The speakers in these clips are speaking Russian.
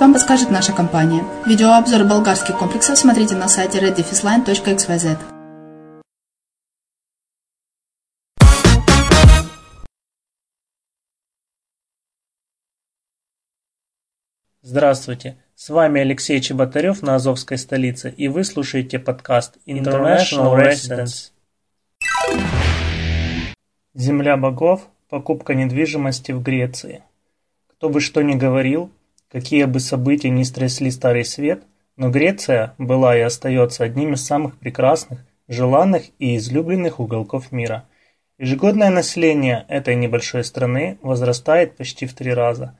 вам подскажет наша компания. Видеообзор болгарских комплексов смотрите на сайте reddefisline.xyz. Здравствуйте, с вами Алексей Чеботарев на Азовской столице, и вы слушаете подкаст International Residence. Земля богов – покупка недвижимости в Греции. Кто бы что ни говорил, какие бы события ни стрясли Старый Свет, но Греция была и остается одним из самых прекрасных, желанных и излюбленных уголков мира. Ежегодное население этой небольшой страны возрастает почти в три раза.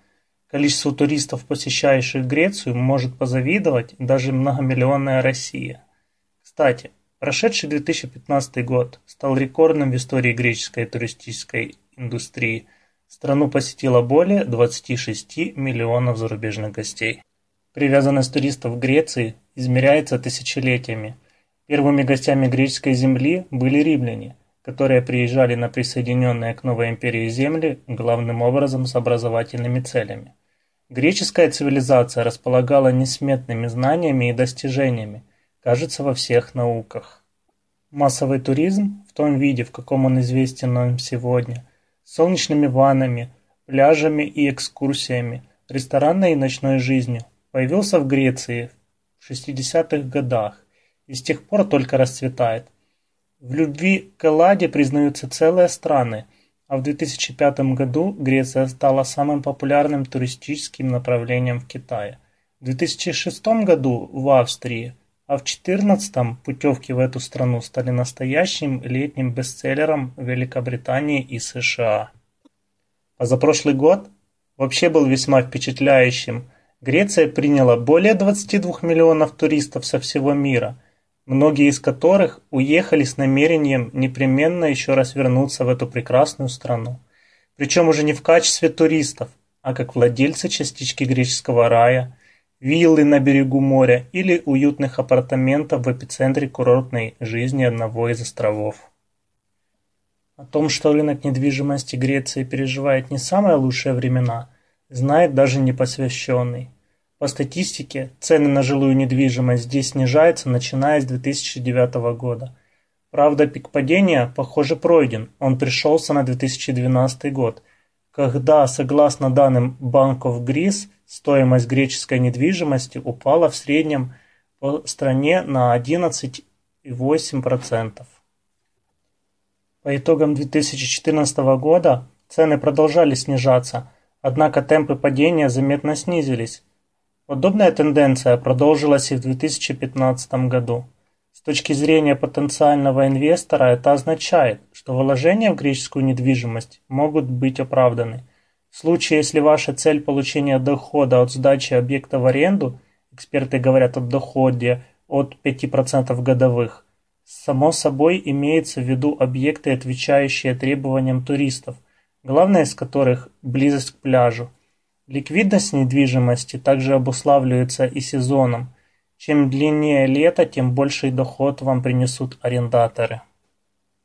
Количество туристов, посещающих Грецию, может позавидовать даже многомиллионная Россия. Кстати, Прошедший 2015 год стал рекордным в истории греческой туристической индустрии. Страну посетило более 26 миллионов зарубежных гостей. Привязанность туристов к Греции измеряется тысячелетиями. Первыми гостями греческой земли были римляне, которые приезжали на присоединенные к новой империи земли главным образом с образовательными целями. Греческая цивилизация располагала несметными знаниями и достижениями – кажется, во всех науках. Массовый туризм, в том виде, в каком он известен нам сегодня, солнечными ваннами, пляжами и экскурсиями, ресторанной и ночной жизнью, появился в Греции в 60-х годах и с тех пор только расцветает. В любви к Элладе признаются целые страны, а в 2005 году Греция стала самым популярным туристическим направлением в Китае. В 2006 году в Австрии – а в четырнадцатом путевки в эту страну стали настоящим летним бестселлером Великобритании и США. Позапрошлый год вообще был весьма впечатляющим. Греция приняла более 22 миллионов туристов со всего мира, многие из которых уехали с намерением непременно еще раз вернуться в эту прекрасную страну. Причем уже не в качестве туристов, а как владельцы частички греческого рая – виллы на берегу моря или уютных апартаментов в эпицентре курортной жизни одного из островов. О том, что рынок недвижимости Греции переживает не самые лучшие времена, знает даже непосвященный. По статистике, цены на жилую недвижимость здесь снижаются, начиная с 2009 года. Правда, пик падения, похоже, пройден, он пришелся на 2012 год, когда, согласно данным Bank of Greece, Стоимость греческой недвижимости упала в среднем по стране на 11,8%. По итогам 2014 года цены продолжали снижаться, однако темпы падения заметно снизились. Подобная тенденция продолжилась и в 2015 году. Точки зрения потенциального инвестора это означает, что вложения в греческую недвижимость могут быть оправданы – в случае, если ваша цель получения дохода от сдачи объекта в аренду, эксперты говорят о доходе от 5% годовых, само собой имеется в виду объекты, отвечающие требованиям туристов, главное из которых – близость к пляжу. Ликвидность недвижимости также обуславливается и сезоном. Чем длиннее лето, тем больший доход вам принесут арендаторы.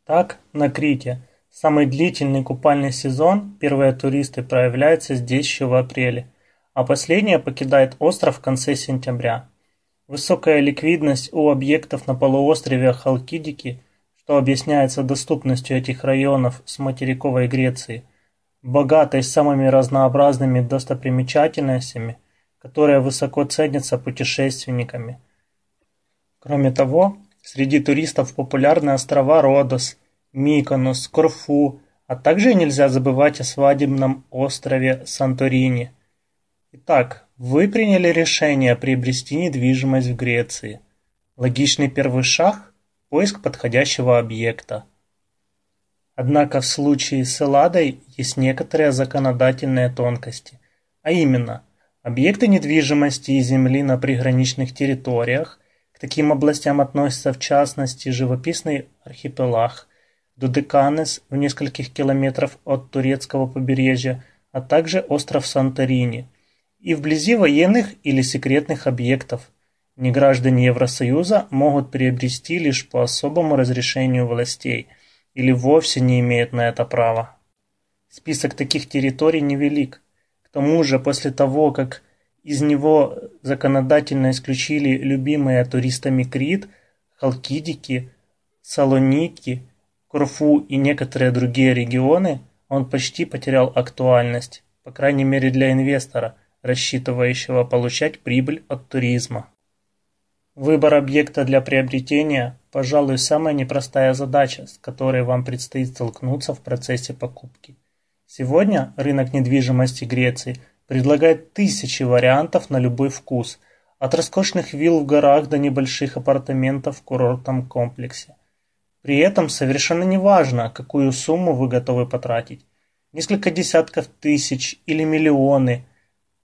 Так, на Крите – Самый длительный купальный сезон первые туристы проявляются здесь еще в апреле, а последние покидают остров в конце сентября. Высокая ликвидность у объектов на полуострове Халкидики, что объясняется доступностью этих районов с материковой Греции, богатой самыми разнообразными достопримечательностями, которые высоко ценятся путешественниками. Кроме того, среди туристов популярны острова Родос, Миконос, Корфу, а также нельзя забывать о свадебном острове Санторини. Итак, вы приняли решение приобрести недвижимость в Греции. Логичный первый шаг – поиск подходящего объекта. Однако в случае с Элладой есть некоторые законодательные тонкости, а именно, объекты недвижимости и земли на приграничных территориях, к таким областям относятся в частности живописный архипелаг, Додеканес в нескольких километров от турецкого побережья, а также остров Санторини, и вблизи военных или секретных объектов. Неграждане Евросоюза могут приобрести лишь по особому разрешению властей или вовсе не имеют на это права. Список таких территорий невелик. К тому же, после того, как из него законодательно исключили любимые туристами Крит, Халкидики, Салоники – Корфу и некоторые другие регионы, он почти потерял актуальность, по крайней мере для инвестора, рассчитывающего получать прибыль от туризма. Выбор объекта для приобретения – пожалуй, самая непростая задача, с которой вам предстоит столкнуться в процессе покупки. Сегодня рынок недвижимости Греции предлагает тысячи вариантов на любой вкус, от роскошных вилл в горах до небольших апартаментов в курортном комплексе. При этом совершенно не важно, какую сумму вы готовы потратить. Несколько десятков тысяч или миллионы.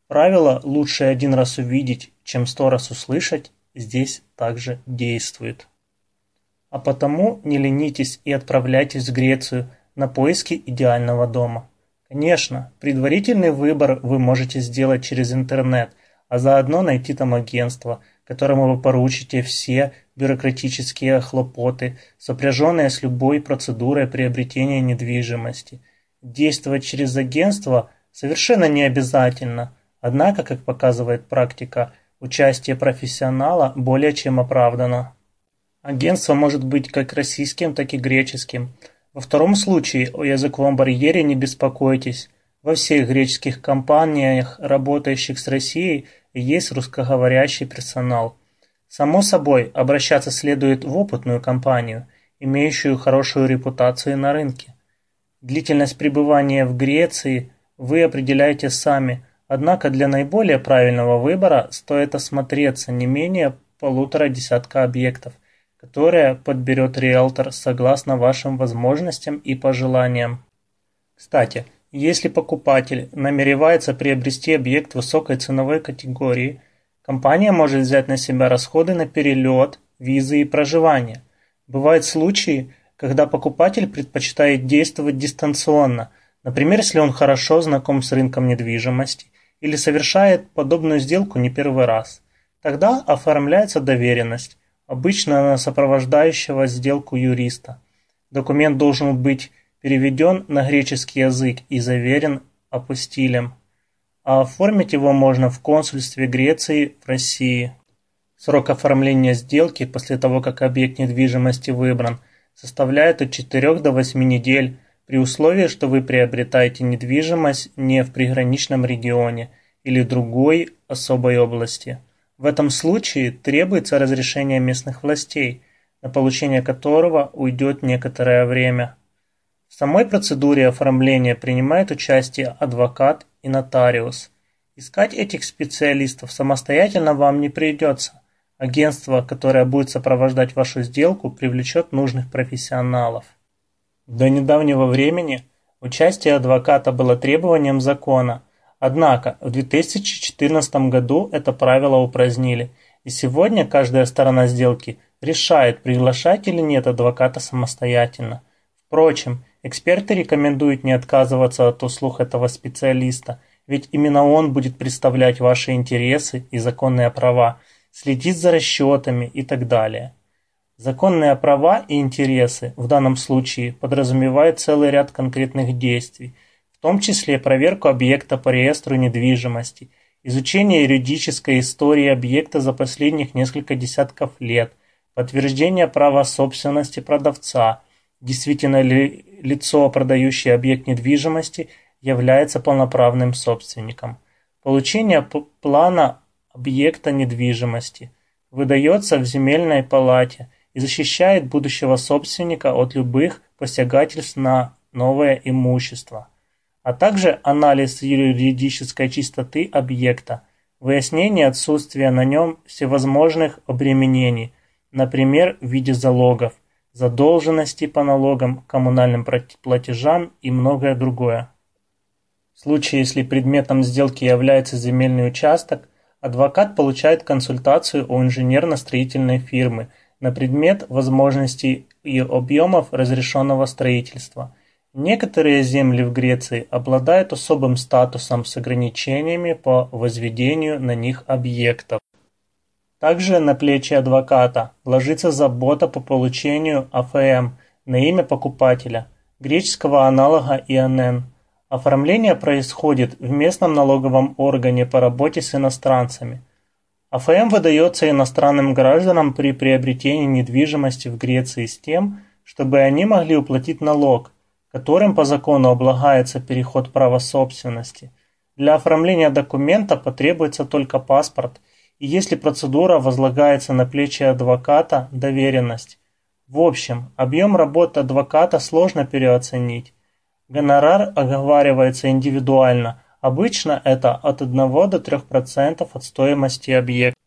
Правило «лучше один раз увидеть, чем сто раз услышать» здесь также действует. А потому не ленитесь и отправляйтесь в Грецию на поиски идеального дома. Конечно, предварительный выбор вы можете сделать через интернет, а заодно найти там агентство, которому вы поручите все бюрократические хлопоты, сопряженные с любой процедурой приобретения недвижимости. Действовать через агентство совершенно не обязательно, однако, как показывает практика, участие профессионала более чем оправдано. Агентство может быть как российским, так и греческим. Во втором случае о языковом барьере не беспокойтесь. Во всех греческих компаниях, работающих с Россией, есть русскоговорящий персонал. Само собой, обращаться следует в опытную компанию, имеющую хорошую репутацию на рынке. Длительность пребывания в Греции вы определяете сами, однако для наиболее правильного выбора стоит осмотреться не менее полутора десятка объектов – которое подберет риэлтор согласно вашим возможностям и пожеланиям. Кстати, если покупатель намеревается приобрести объект высокой ценовой категории, компания может взять на себя расходы на перелет, визы и проживание. Бывают случаи, когда покупатель предпочитает действовать дистанционно, например, если он хорошо знаком с рынком недвижимости или совершает подобную сделку не первый раз. Тогда оформляется доверенность, обычно на сопровождающего сделку юриста. Документ должен быть переведен на греческий язык и заверен апостилем, а оформить его можно в консульстве Греции в России. Срок оформления сделки после того, как объект недвижимости выбран, составляет от 4 до 8 недель при условии, что вы приобретаете недвижимость не в приграничном регионе или другой особой области. В этом случае требуется разрешение местных властей, на получение которого уйдет некоторое время. В самой процедуре оформления принимает участие адвокат и нотариус. Искать этих специалистов самостоятельно вам не придется. Агентство, которое будет сопровождать вашу сделку, привлечет нужных профессионалов. До недавнего времени участие адвоката было требованием закона, Однако в 2014 году это правило упразднили, и сегодня каждая сторона сделки решает, приглашать или нет адвоката самостоятельно. Впрочем, эксперты рекомендуют не отказываться от услуг этого специалиста, ведь именно он будет представлять ваши интересы и законные права, следить за расчетами и так далее. Законные права и интересы в данном случае подразумевают целый ряд конкретных действий – в том числе проверку объекта по реестру недвижимости, изучение юридической истории объекта за последних несколько десятков лет, подтверждение права собственности продавца, действительно ли лицо, продающее объект недвижимости, является полноправным собственником. Получение плана объекта недвижимости выдается в земельной палате и защищает будущего собственника от любых посягательств на новое имущество а также анализ юридической чистоты объекта, выяснение отсутствия на нем всевозможных обременений, например, в виде залогов, задолженности по налогам, коммунальным платежам и многое другое. В случае, если предметом сделки является земельный участок, адвокат получает консультацию у инженерно-строительной фирмы на предмет возможностей и объемов разрешенного строительства – Некоторые земли в Греции обладают особым статусом с ограничениями по возведению на них объектов. Также на плечи адвоката ложится забота по получению АФМ на имя покупателя, греческого аналога ИНН. Оформление происходит в местном налоговом органе по работе с иностранцами. АФМ выдается иностранным гражданам при приобретении недвижимости в Греции с тем, чтобы они могли уплатить налог – которым по закону облагается переход права собственности. Для оформления документа потребуется только паспорт и если процедура возлагается на плечи адвоката, доверенность. В общем, объем работы адвоката сложно переоценить. Гонорар оговаривается индивидуально, обычно это от 1 до 3% от стоимости объекта.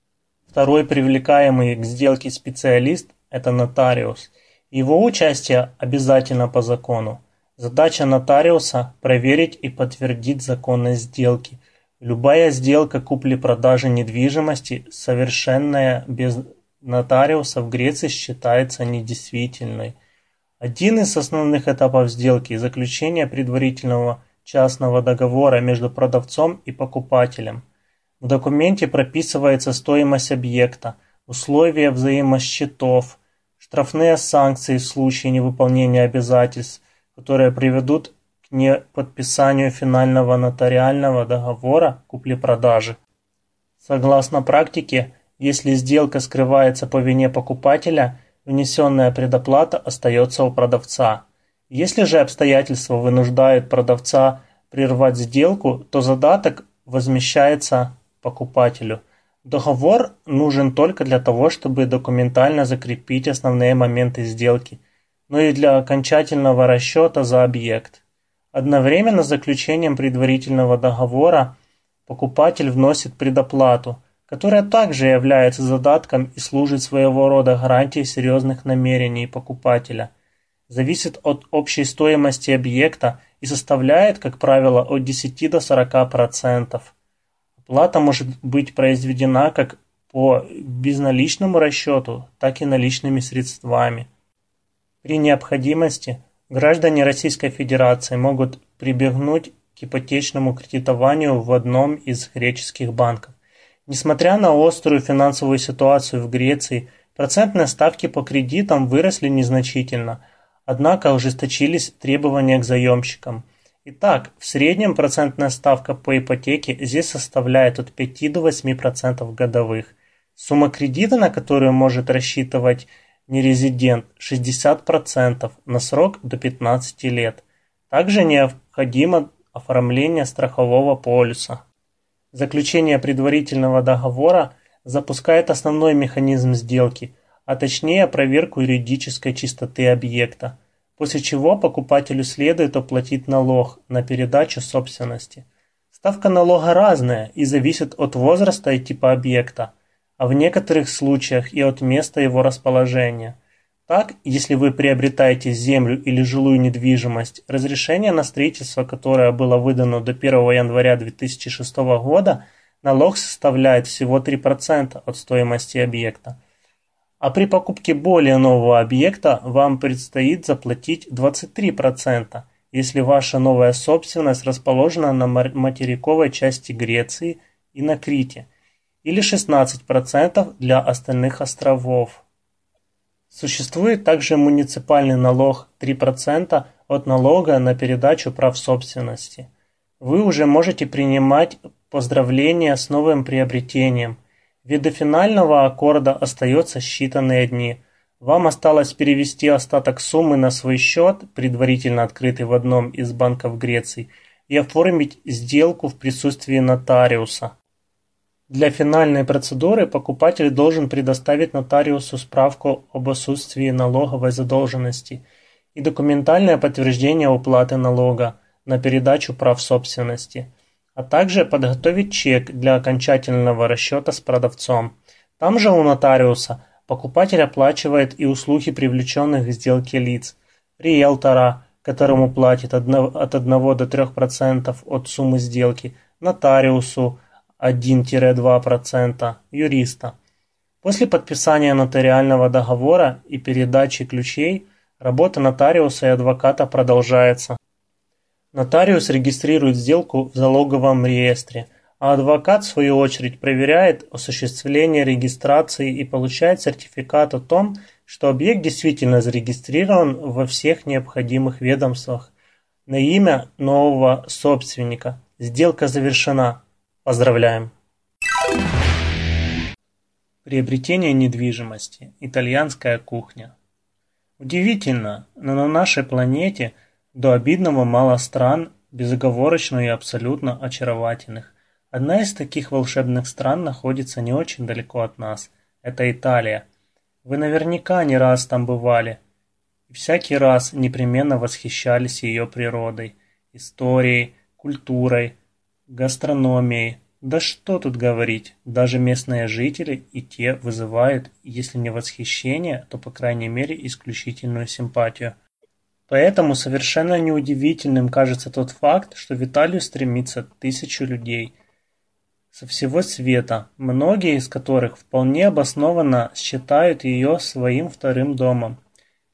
Второй привлекаемый к сделке специалист – это нотариус. Его участие обязательно по закону. Задача нотариуса – проверить и подтвердить законность сделки. Любая сделка купли-продажи недвижимости, совершенная без нотариуса в Греции считается недействительной. Один из основных этапов сделки – заключение предварительного частного договора между продавцом и покупателем. В документе прописывается стоимость объекта, условия взаимосчетов, штрафные санкции в случае невыполнения обязательств, которые приведут к неподписанию финального нотариального договора купли-продажи. Согласно практике, если сделка скрывается по вине покупателя, внесенная предоплата остается у продавца. Если же обстоятельства вынуждают продавца прервать сделку, то задаток возмещается покупателю. Договор нужен только для того, чтобы документально закрепить основные моменты сделки – но и для окончательного расчета за объект. Одновременно с заключением предварительного договора покупатель вносит предоплату, которая также является задатком и служит своего рода гарантией серьезных намерений покупателя. Зависит от общей стоимости объекта и составляет, как правило, от 10 до 40%. Оплата может быть произведена как по безналичному расчету, так и наличными средствами. При необходимости граждане Российской Федерации могут прибегнуть к ипотечному кредитованию в одном из греческих банков. Несмотря на острую финансовую ситуацию в Греции, процентные ставки по кредитам выросли незначительно, однако ужесточились требования к заемщикам. Итак, в среднем процентная ставка по ипотеке здесь составляет от 5 до 8% годовых. Сумма кредита, на которую может рассчитывать нерезидент 60% на срок до 15 лет. Также необходимо оформление страхового полиса. Заключение предварительного договора запускает основной механизм сделки, а точнее проверку юридической чистоты объекта, после чего покупателю следует оплатить налог на передачу собственности. Ставка налога разная и зависит от возраста и типа объекта – а в некоторых случаях и от места его расположения. Так, если вы приобретаете землю или жилую недвижимость, разрешение на строительство, которое было выдано до 1 января 2006 года, налог составляет всего 3% от стоимости объекта. А при покупке более нового объекта вам предстоит заплатить 23%, если ваша новая собственность расположена на материковой части Греции и на Крите – или 16% для остальных островов. Существует также муниципальный налог 3% от налога на передачу прав собственности. Вы уже можете принимать поздравления с новым приобретением. Ведь до финального аккорда остается считанные дни. Вам осталось перевести остаток суммы на свой счет, предварительно открытый в одном из банков Греции, и оформить сделку в присутствии нотариуса. Для финальной процедуры покупатель должен предоставить нотариусу справку об отсутствии налоговой задолженности и документальное подтверждение уплаты налога на передачу прав собственности, а также подготовить чек для окончательного расчета с продавцом. Там же у нотариуса покупатель оплачивает и услуги привлеченных к сделке лиц, риэлтора, которому платит от 1 до 3% от суммы сделки, нотариусу, 1-2% юриста. После подписания нотариального договора и передачи ключей работа нотариуса и адвоката продолжается. Нотариус регистрирует сделку в залоговом реестре, а адвокат, в свою очередь, проверяет осуществление регистрации и получает сертификат о том, что объект действительно зарегистрирован во всех необходимых ведомствах на имя нового собственника. Сделка завершена. Поздравляем! Приобретение недвижимости. Итальянская кухня. Удивительно, но на нашей планете до обидного мало стран, безоговорочно и абсолютно очаровательных. Одна из таких волшебных стран находится не очень далеко от нас. Это Италия. Вы наверняка не раз там бывали. И всякий раз непременно восхищались ее природой, историей, культурой, гастрономией. Да что тут говорить, даже местные жители и те вызывают, если не восхищение, то по крайней мере исключительную симпатию. Поэтому совершенно неудивительным кажется тот факт, что в Италию стремится тысячу людей со всего света, многие из которых вполне обоснованно считают ее своим вторым домом.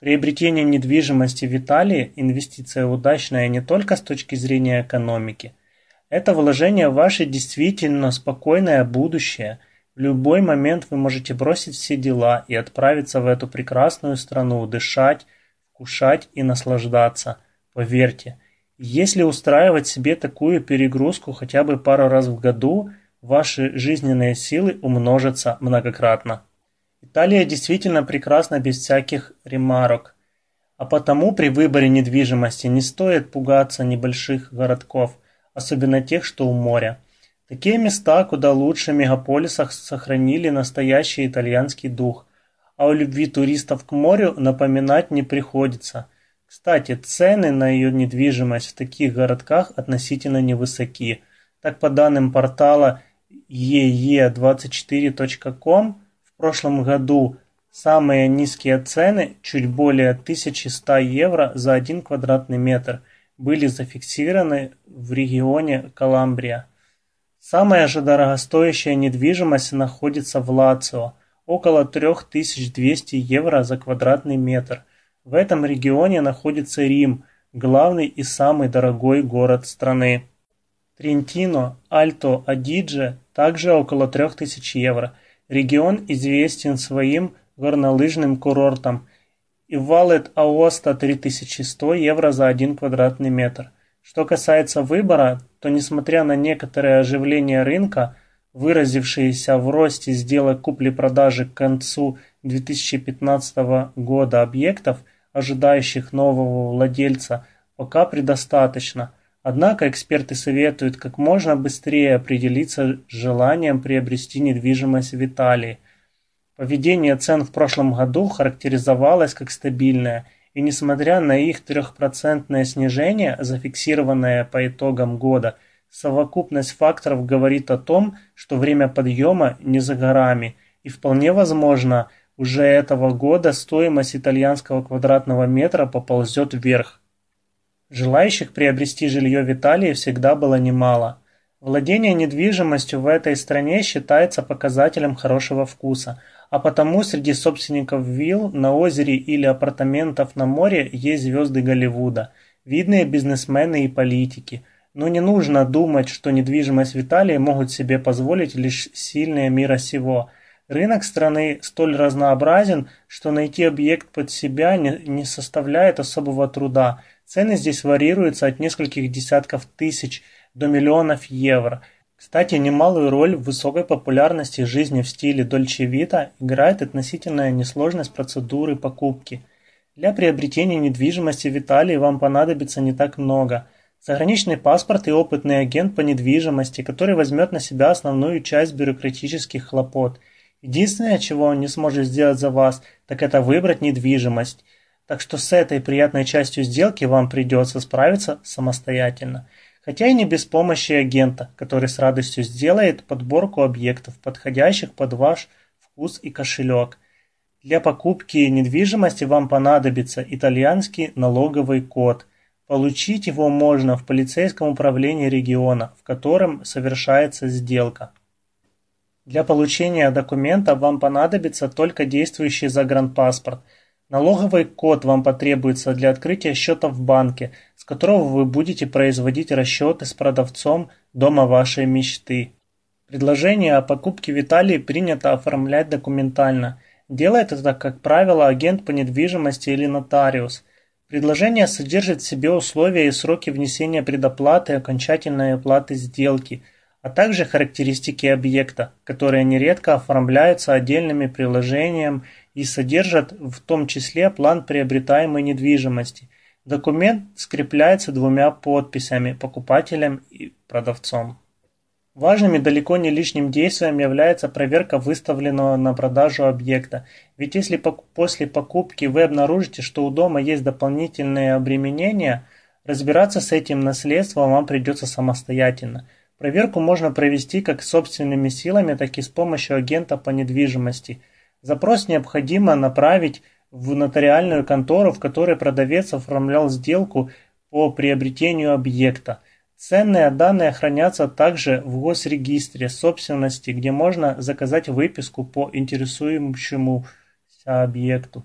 Приобретение недвижимости в Италии – инвестиция удачная не только с точки зрения экономики. Это вложение в ваше действительно спокойное будущее. В любой момент вы можете бросить все дела и отправиться в эту прекрасную страну, дышать, вкушать и наслаждаться. Поверьте, если устраивать себе такую перегрузку хотя бы пару раз в году, ваши жизненные силы умножатся многократно. Италия действительно прекрасна без всяких ремарок. А потому при выборе недвижимости не стоит пугаться небольших городков, особенно тех, что у моря. Такие места куда лучше мегаполисах сохранили настоящий итальянский дух, а о любви туристов к морю напоминать не приходится. Кстати, цены на ее недвижимость в таких городках относительно невысоки. Так по данным портала ee24.com в прошлом году самые низкие цены, чуть более 1100 евро за 1 квадратный метр, были зафиксированы в регионе Каламбрия. Самая же дорогостоящая недвижимость находится в Лацио – около 3200 евро за квадратный метр. В этом регионе находится Рим, главный и самый дорогой город страны. Трентино, Альто, Адидже также около 3000 евро. Регион известен своим горнолыжным курортом. И Валет Аоста 3100 евро за 1 квадратный метр. Что касается выбора, то несмотря на некоторое оживление рынка, выразившееся в росте сделок купли-продажи к концу 2015 года объектов, ожидающих нового владельца, пока предостаточно. Однако эксперты советуют как можно быстрее определиться с желанием приобрести недвижимость в Италии. Поведение цен в прошлом году характеризовалось как стабильное, и несмотря на их трехпроцентное снижение, зафиксированное по итогам года – Совокупность факторов говорит о том, что время подъема не за горами, и вполне возможно, уже этого года стоимость итальянского квадратного метра поползет вверх. Желающих приобрести жилье в Италии всегда было немало. Владение недвижимостью в этой стране считается показателем хорошего вкуса, а потому среди собственников вилл на озере или апартаментов на море есть звезды Голливуда, видные бизнесмены и политики – но не нужно думать, что недвижимость в Италии могут себе позволить лишь сильные мира сего. Рынок страны столь разнообразен, что найти объект под себя не, не составляет особого труда. Цены здесь варьируются от нескольких десятков тысяч до миллионов евро. Кстати, немалую роль в высокой популярности жизни в стиле Дольче Вита играет относительная несложность процедуры покупки. Для приобретения недвижимости в Италии вам понадобится не так много – Заграничный паспорт и опытный агент по недвижимости, который возьмет на себя основную часть бюрократических хлопот. Единственное, чего он не сможет сделать за вас, так это выбрать недвижимость. Так что с этой приятной частью сделки вам придется справиться самостоятельно. Хотя и не без помощи агента, который с радостью сделает подборку объектов, подходящих под ваш вкус и кошелек. Для покупки недвижимости вам понадобится итальянский налоговый код – Получить его можно в полицейском управлении региона, в котором совершается сделка. Для получения документа вам понадобится только действующий загранпаспорт. Налоговый код вам потребуется для открытия счета в банке, которого вы будете производить расчеты с продавцом дома вашей мечты. Предложение о покупке в принято оформлять документально. Делает это, как правило, агент по недвижимости или нотариус – Предложение содержит в себе условия и сроки внесения предоплаты и окончательной оплаты сделки, а также характеристики объекта, которые нередко оформляются отдельными приложением и содержат в том числе план приобретаемой недвижимости. Документ скрепляется двумя подписями – покупателем и продавцом. Важным и далеко не лишним действием является проверка выставленного на продажу объекта. Ведь если после покупки вы обнаружите, что у дома есть дополнительные обременения, разбираться с этим наследством вам придется самостоятельно. Проверку можно провести как собственными силами, так и с помощью агента по недвижимости. Запрос необходимо направить в нотариальную контору, в которой продавец оформлял сделку по приобретению объекта. Ценные данные хранятся также в госрегистре собственности, где можно заказать выписку по интересующемуся объекту.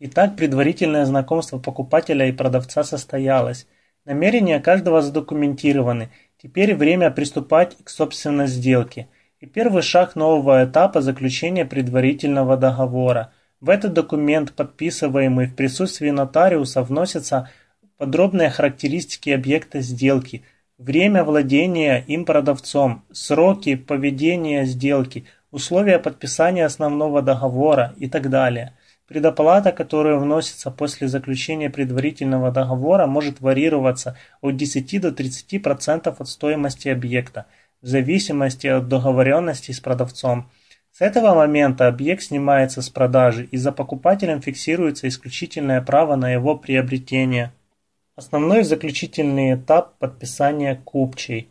Итак, предварительное знакомство покупателя и продавца состоялось. Намерения каждого задокументированы. Теперь время приступать к собственной сделке. И первый шаг нового этапа заключения предварительного договора. В этот документ, подписываемый в присутствии нотариуса, вносятся подробные характеристики объекта сделки – время владения им продавцом, сроки поведения сделки, условия подписания основного договора и так далее. Предоплата, которая вносится после заключения предварительного договора, может варьироваться от 10 до 30% от стоимости объекта, в зависимости от договоренности с продавцом. С этого момента объект снимается с продажи и за покупателем фиксируется исключительное право на его приобретение. Основной заключительный этап подписания купчей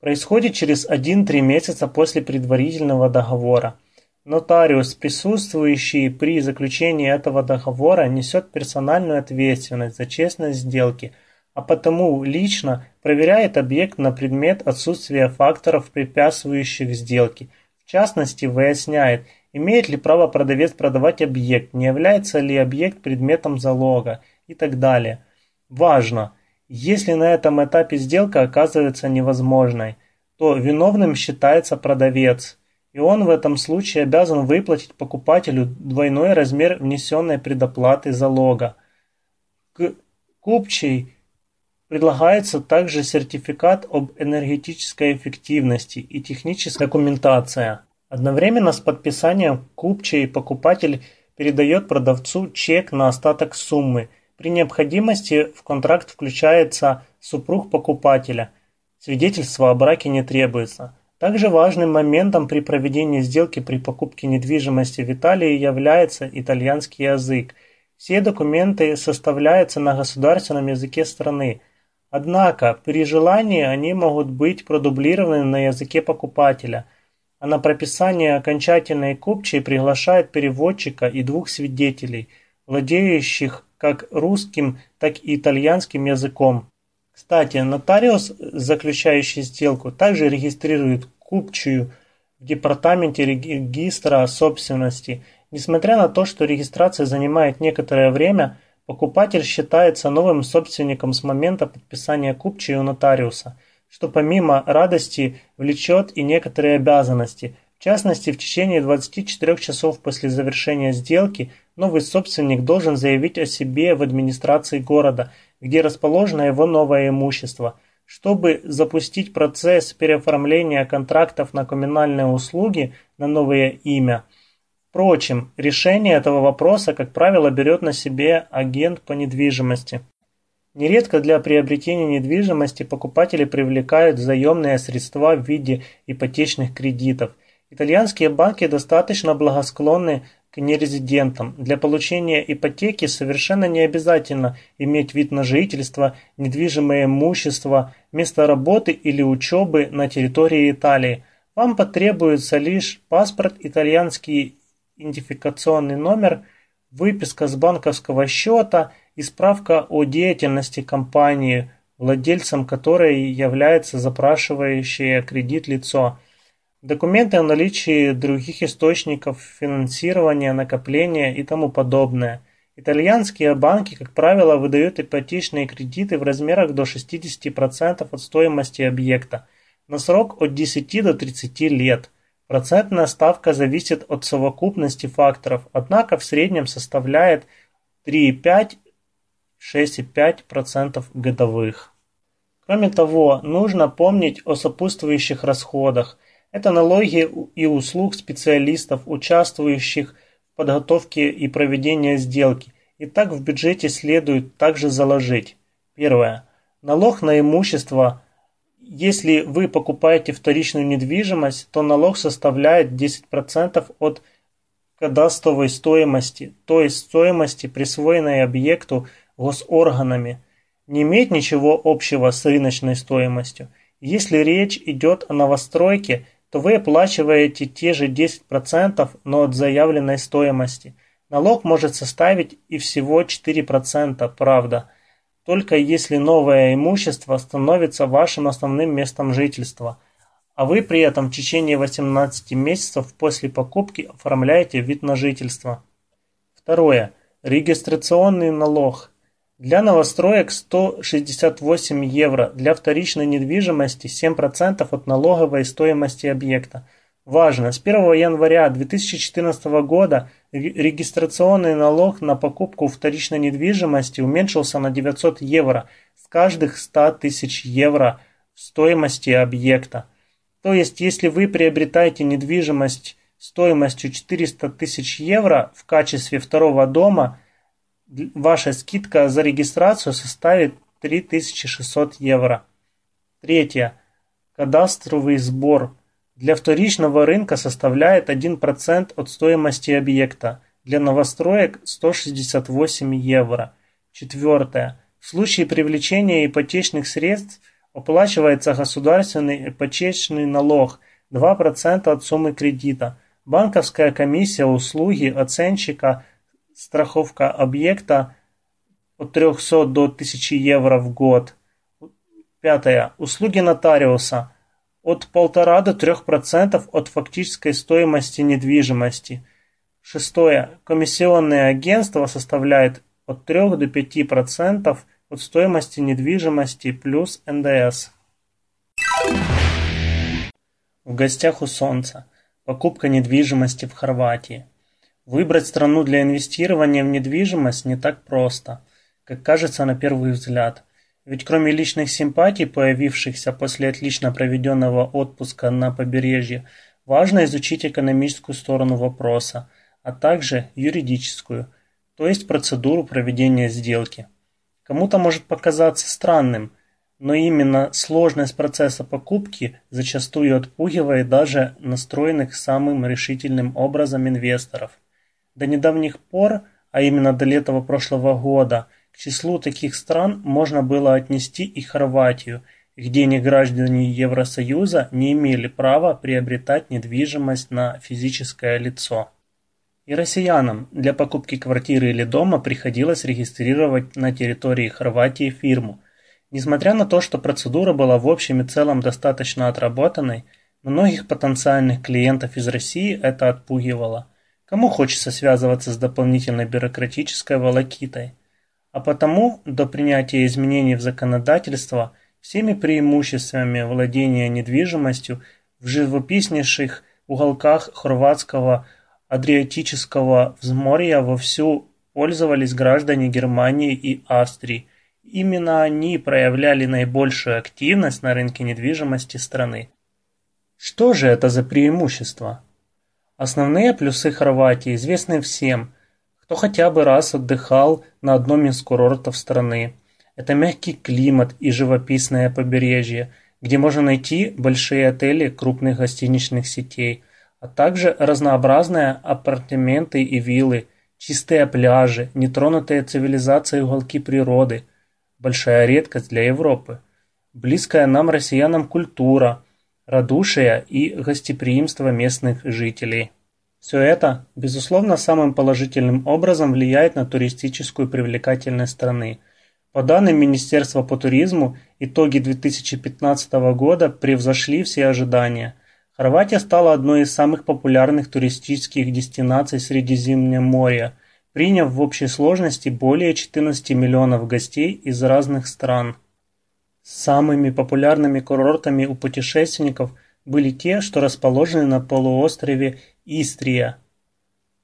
происходит через 1-3 месяца после предварительного договора. Нотариус, присутствующий при заключении этого договора, несет персональную ответственность за честность сделки, а потому лично проверяет объект на предмет отсутствия факторов, препятствующих сделке. Частности, выясняет, имеет ли право продавец продавать объект, не является ли объект предметом залога и так далее – Важно! Если на этом этапе сделка оказывается невозможной, то виновным считается продавец, и он в этом случае обязан выплатить покупателю двойной размер внесенной предоплаты залога. К купчей предлагается также сертификат об энергетической эффективности и техническая документация. Одновременно с подписанием купчей покупатель передает продавцу чек на остаток суммы – при необходимости в контракт включается супруг покупателя. Свидетельство о браке не требуется. Также важным моментом при проведении сделки при покупке недвижимости в Италии является итальянский язык. Все документы составляются на государственном языке страны. Однако, при желании они могут быть продублированы на языке покупателя, а на прописание окончательной купчей приглашают переводчика и двух свидетелей, владеющих как русским, так и итальянским языком. Кстати, нотариус, заключающий сделку, также регистрирует купчую в департаменте регистра собственности. Несмотря на то, что регистрация занимает некоторое время, покупатель считается новым собственником с момента подписания купчей у нотариуса, что помимо радости влечет и некоторые обязанности. В частности, в течение 24 часов после завершения сделки новый собственник должен заявить о себе в администрации города, где расположено его новое имущество. Чтобы запустить процесс переоформления контрактов на коммунальные услуги на новое имя. Впрочем, решение этого вопроса, как правило, берет на себе агент по недвижимости. Нередко для приобретения недвижимости покупатели привлекают заемные средства в виде ипотечных кредитов. Итальянские банки достаточно благосклонны к нерезидентам. Для получения ипотеки совершенно не обязательно иметь вид на жительство, недвижимое имущество, место работы или учебы на территории Италии. Вам потребуется лишь паспорт, итальянский идентификационный номер, выписка с банковского счета и справка о деятельности компании, владельцем которой является запрашивающее кредит лицо – Документы о наличии других источников финансирования, накопления и тому подобное. Итальянские банки, как правило, выдают ипотечные кредиты в размерах до 60% от стоимости объекта на срок от 10 до 30 лет. Процентная ставка зависит от совокупности факторов, однако в среднем составляет 3,5-6,5% годовых. Кроме того, нужно помнить о сопутствующих расходах – это налоги и услуг специалистов, участвующих в подготовке и проведении сделки. И так в бюджете следует также заложить. Первое. Налог на имущество, если вы покупаете вторичную недвижимость, то налог составляет 10% от кадастровой стоимости, то есть стоимости, присвоенной объекту госорганами, не имеет ничего общего с рыночной стоимостью. Если речь идет о новостройке, то вы оплачиваете те же 10%, но от заявленной стоимости. Налог может составить и всего 4%, правда, только если новое имущество становится вашим основным местом жительства, а вы при этом в течение 18 месяцев после покупки оформляете вид на жительство. Второе. Регистрационный налог. Для новостроек 168 евро, для вторичной недвижимости 7% от налоговой стоимости объекта. Важно, с 1 января 2014 года регистрационный налог на покупку вторичной недвижимости уменьшился на 900 евро с каждых 100 тысяч евро в стоимости объекта. То есть, если вы приобретаете недвижимость стоимостью 400 тысяч евро в качестве второго дома – ваша скидка за регистрацию составит 3600 евро. Третье. Кадастровый сбор для вторичного рынка составляет 1% от стоимости объекта, для новостроек 168 евро. Четвертое. В случае привлечения ипотечных средств оплачивается государственный ипотечный налог 2% от суммы кредита. Банковская комиссия услуги оценщика страховка объекта от 300 до 1000 евро в год. Пятое. Услуги нотариуса от 1,5 до 3% от фактической стоимости недвижимости. Шестое. Комиссионное агентство составляет от 3 до 5% от стоимости недвижимости плюс НДС. В гостях у солнца. Покупка недвижимости в Хорватии. Выбрать страну для инвестирования в недвижимость не так просто, как кажется на первый взгляд. Ведь кроме личных симпатий, появившихся после отлично проведенного отпуска на побережье, важно изучить экономическую сторону вопроса, а также юридическую, то есть процедуру проведения сделки. Кому-то может показаться странным, но именно сложность процесса покупки зачастую отпугивает даже настроенных самым решительным образом инвесторов. До недавних пор, а именно до лета прошлого года, к числу таких стран можно было отнести и Хорватию, где неграждане Евросоюза не имели права приобретать недвижимость на физическое лицо. И россиянам для покупки квартиры или дома приходилось регистрировать на территории Хорватии фирму. Несмотря на то, что процедура была в общем и целом достаточно отработанной, многих потенциальных клиентов из России это отпугивало. Кому хочется связываться с дополнительной бюрократической волокитой? А потому до принятия изменений в законодательство всеми преимуществами владения недвижимостью в живописнейших уголках хорватского Адриатического взморья вовсю пользовались граждане Германии и Австрии. Именно они проявляли наибольшую активность на рынке недвижимости страны. Что же это за преимущества? Основные плюсы Хорватии известны всем, кто хотя бы раз отдыхал на одном из курортов страны. Это мягкий климат и живописное побережье, где можно найти большие отели крупных гостиничных сетей, а также разнообразные апартаменты и виллы, чистые пляжи, нетронутые цивилизацией уголки природы, большая редкость для Европы, близкая нам россиянам культура – радушие и гостеприимство местных жителей. Все это, безусловно, самым положительным образом влияет на туристическую привлекательность страны. По данным Министерства по туризму, итоги 2015 года превзошли все ожидания. Хорватия стала одной из самых популярных туристических дестинаций Средиземноморья, приняв в общей сложности более 14 миллионов гостей из разных стран. Самыми популярными курортами у путешественников были те, что расположены на полуострове Истрия.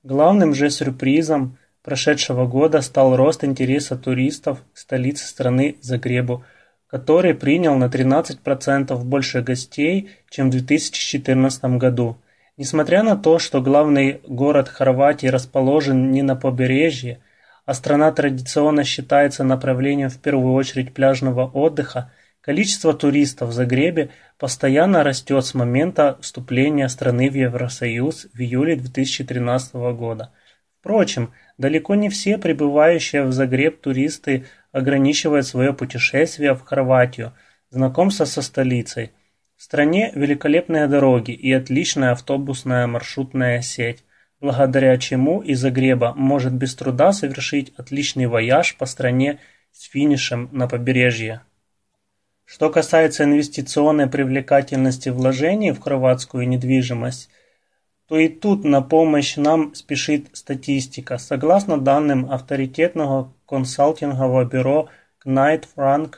Главным же сюрпризом прошедшего года стал рост интереса туристов к столице страны Загребу, который принял на 13% больше гостей, чем в 2014 году. Несмотря на то, что главный город Хорватии расположен не на побережье, а страна традиционно считается направлением в первую очередь пляжного отдыха, Количество туристов в Загребе постоянно растет с момента вступления страны в Евросоюз в июле 2013 года. Впрочем, далеко не все прибывающие в Загреб туристы ограничивают свое путешествие в Хорватию, знакомство со столицей. В стране великолепные дороги и отличная автобусная маршрутная сеть, благодаря чему из Загреба может без труда совершить отличный вояж по стране с финишем на побережье. Что касается инвестиционной привлекательности вложений в хорватскую недвижимость, то и тут на помощь нам спешит статистика. Согласно данным авторитетного консалтингового бюро Knight Frank,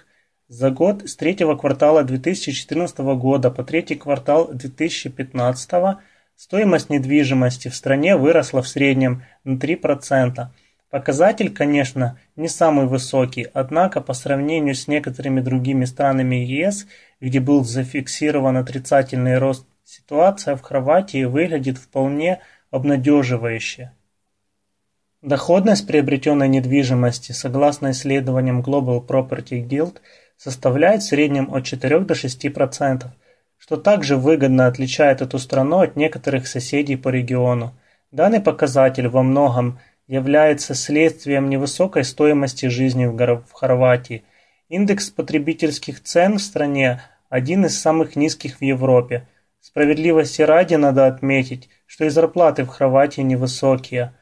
за год с третьего квартала 2014 года по третий квартал 2015 стоимость недвижимости в стране выросла в среднем на 3%. Показатель, конечно, не самый высокий, однако по сравнению с некоторыми другими странами ЕС, где был зафиксирован отрицательный рост, ситуация в Хорватии выглядит вполне обнадеживающе. Доходность приобретенной недвижимости, согласно исследованиям Global Property Guild, составляет в среднем от 4 до 6%, что также выгодно отличает эту страну от некоторых соседей по региону. Данный показатель во многом – является следствием невысокой стоимости жизни в Хорватии. Индекс потребительских цен в стране один из самых низких в Европе. Справедливости ради надо отметить, что и зарплаты в Хорватии невысокие.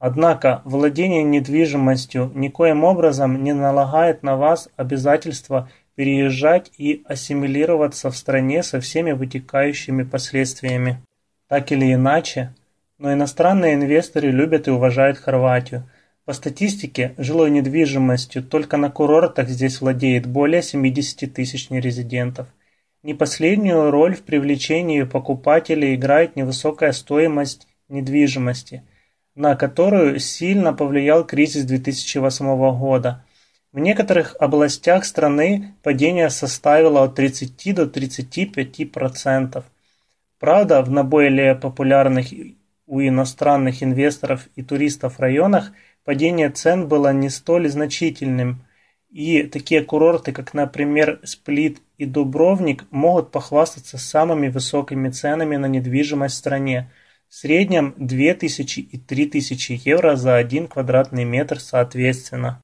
Однако владение недвижимостью никоим образом не налагает на вас обязательства переезжать и ассимилироваться в стране со всеми вытекающими последствиями. Так или иначе, но иностранные инвесторы любят и уважают Хорватию. По статистике, жилой недвижимостью только на курортах здесь владеет более 70 тысяч нерезидентов. Не последнюю роль в привлечении покупателей играет невысокая стоимость недвижимости, на которую сильно повлиял кризис 2008 года. В некоторых областях страны падение составило от 30 до 35%. Правда, в наиболее популярных у иностранных инвесторов и туристов районах падение цен было не столь значительным, и такие курорты, как, например, Сплит и Дубровник, могут похвастаться самыми высокими ценами на недвижимость в стране. В среднем 2000 и 3000 евро за один квадратный метр соответственно.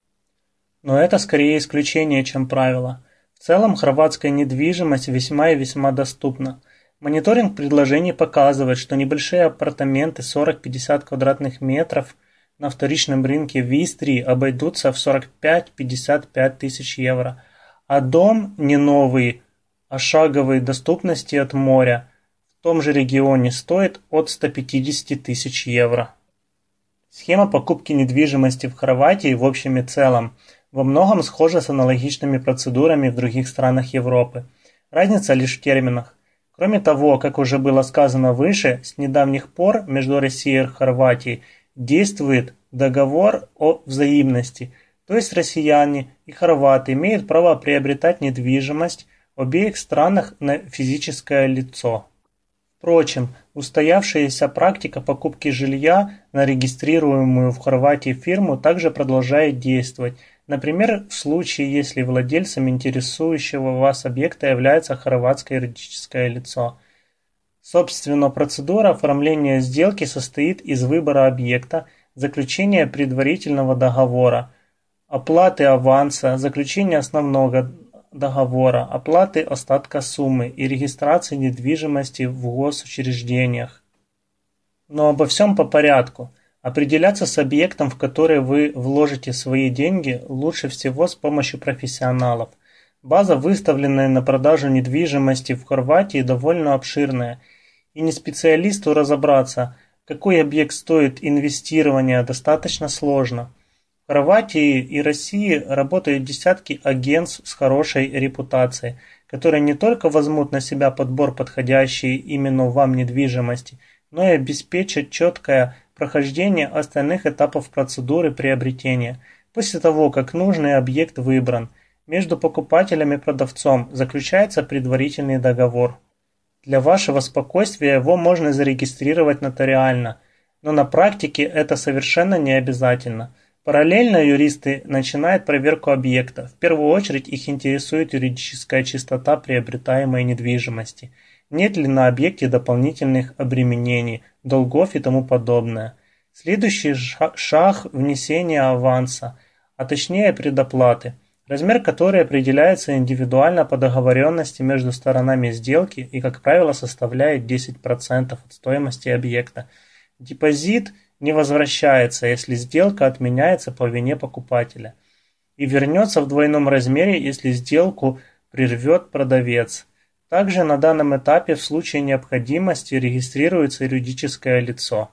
Но это скорее исключение, чем правило. В целом хорватская недвижимость весьма и весьма доступна – Мониторинг предложений показывает, что небольшие апартаменты 40-50 квадратных метров на вторичном рынке в Истрии обойдутся в 45-55 тысяч евро, а дом не новый, а шаговой доступности от моря в том же регионе стоит от 150 тысяч евро. Схема покупки недвижимости в Хорватии в общем и целом во многом схожа с аналогичными процедурами в других странах Европы. Разница лишь в терминах. Кроме того, как уже было сказано выше, с недавних пор между Россией и Хорватией действует договор о взаимности, то есть россияне и хорваты имеют право приобретать недвижимость в обеих странах на физическое лицо. Впрочем, устоявшаяся практика покупки жилья на регистрируемую в Хорватии фирму также продолжает действовать – Например, в случае, если владельцем интересующего вас объекта является хорватское юридическое лицо. Собственно, процедура оформления сделки состоит из выбора объекта, заключения предварительного договора, оплаты аванса, заключения основного договора, оплаты остатка суммы и регистрации недвижимости в госучреждениях. Но обо всем по порядку – Определяться с объектом, в который вы вложите свои деньги, лучше всего с помощью профессионалов. База, выставленная на продажу недвижимости в Хорватии, довольно обширная, и не специалисту разобраться, какой объект стоит инвестирования, достаточно сложно. В Хорватии и России работают десятки агентств с хорошей репутацией, которые не только возьмут на себя подбор подходящей именно вам недвижимости, но и обеспечат четкое прохождение остальных этапов процедуры приобретения. После того, как нужный объект выбран, между покупателем и продавцом заключается предварительный договор. Для вашего спокойствия его можно зарегистрировать нотариально, но на практике это совершенно не обязательно. Параллельно юристы начинают проверку объекта. В первую очередь их интересует юридическая чистота приобретаемой недвижимости. Нет ли на объекте дополнительных обременений, долгов и тому подобное. Следующий шаг – внесение аванса, а точнее предоплаты, размер которой определяется индивидуально по договоренности между сторонами сделки и, как правило, составляет 10% от стоимости объекта. Депозит – не возвращается, если сделка отменяется по вине покупателя, и вернется в двойном размере, если сделку прервет продавец. Также на данном этапе в случае необходимости регистрируется юридическое лицо.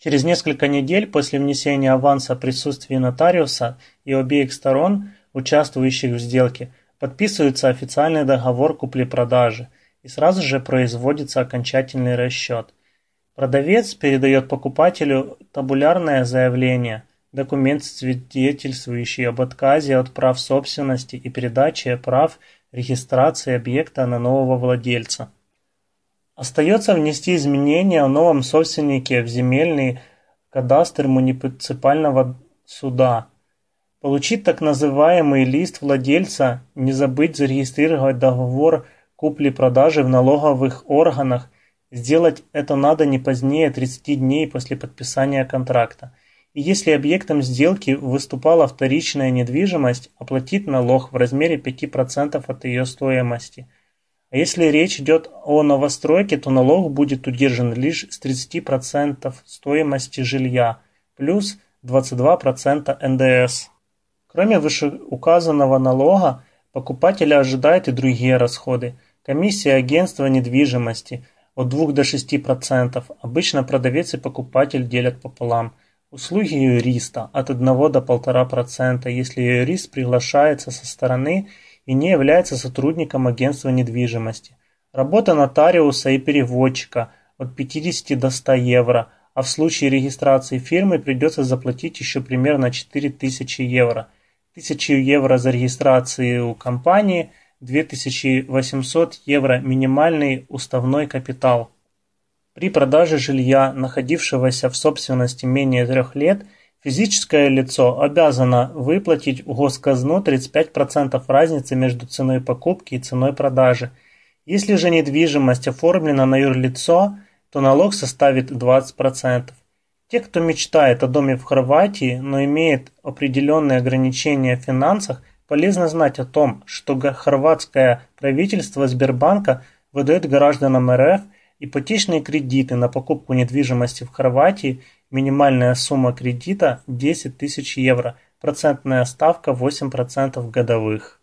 Через несколько недель после внесения аванса присутствии нотариуса и обеих сторон, участвующих в сделке, подписывается официальный договор купли-продажи и сразу же производится окончательный расчет – Продавец передает покупателю табулярное заявление, документ, свидетельствующий об отказе от прав собственности и передаче прав регистрации объекта на нового владельца. Остается внести изменения о новом собственнике в земельный кадастр муниципального суда, получить так называемый лист владельца, не забыть зарегистрировать договор купли-продажи в налоговых органах Сделать это надо не позднее 30 дней после подписания контракта. Если объектом сделки выступала вторичная недвижимость, оплатить налог в размере 5% от ее стоимости. А если речь идет о новостройке, то налог будет удержан лишь с 30% стоимости жилья, плюс 22% НДС. Кроме вышеуказанного налога, покупателя ожидают и другие расходы. Комиссия агентства недвижимости – от 2 до 6%. Обычно продавец и покупатель делят пополам. Услуги юриста от 1 до 1,5%, если юрист приглашается со стороны и не является сотрудником агентства недвижимости. Работа нотариуса и переводчика от 50 до 100 евро, а в случае регистрации фирмы придется заплатить еще примерно 4000 евро. 1000 евро за регистрацию компании – 2800 евро минимальный уставной капитал. При продаже жилья, находившегося в собственности менее трех лет, физическое лицо обязано выплатить в госказну 35% разницы между ценой покупки и ценой продажи. Если же недвижимость оформлена на юрлицо, то налог составит 20%. Те, кто мечтает о доме в Хорватии, но имеет определенные ограничения в финансах, Полезно знать о том, что хорватское правительство Сбербанка выдает гражданам РФ ипотечные кредиты на покупку недвижимости в Хорватии, минимальная сумма кредита 10 тысяч евро, процентная ставка 8% годовых.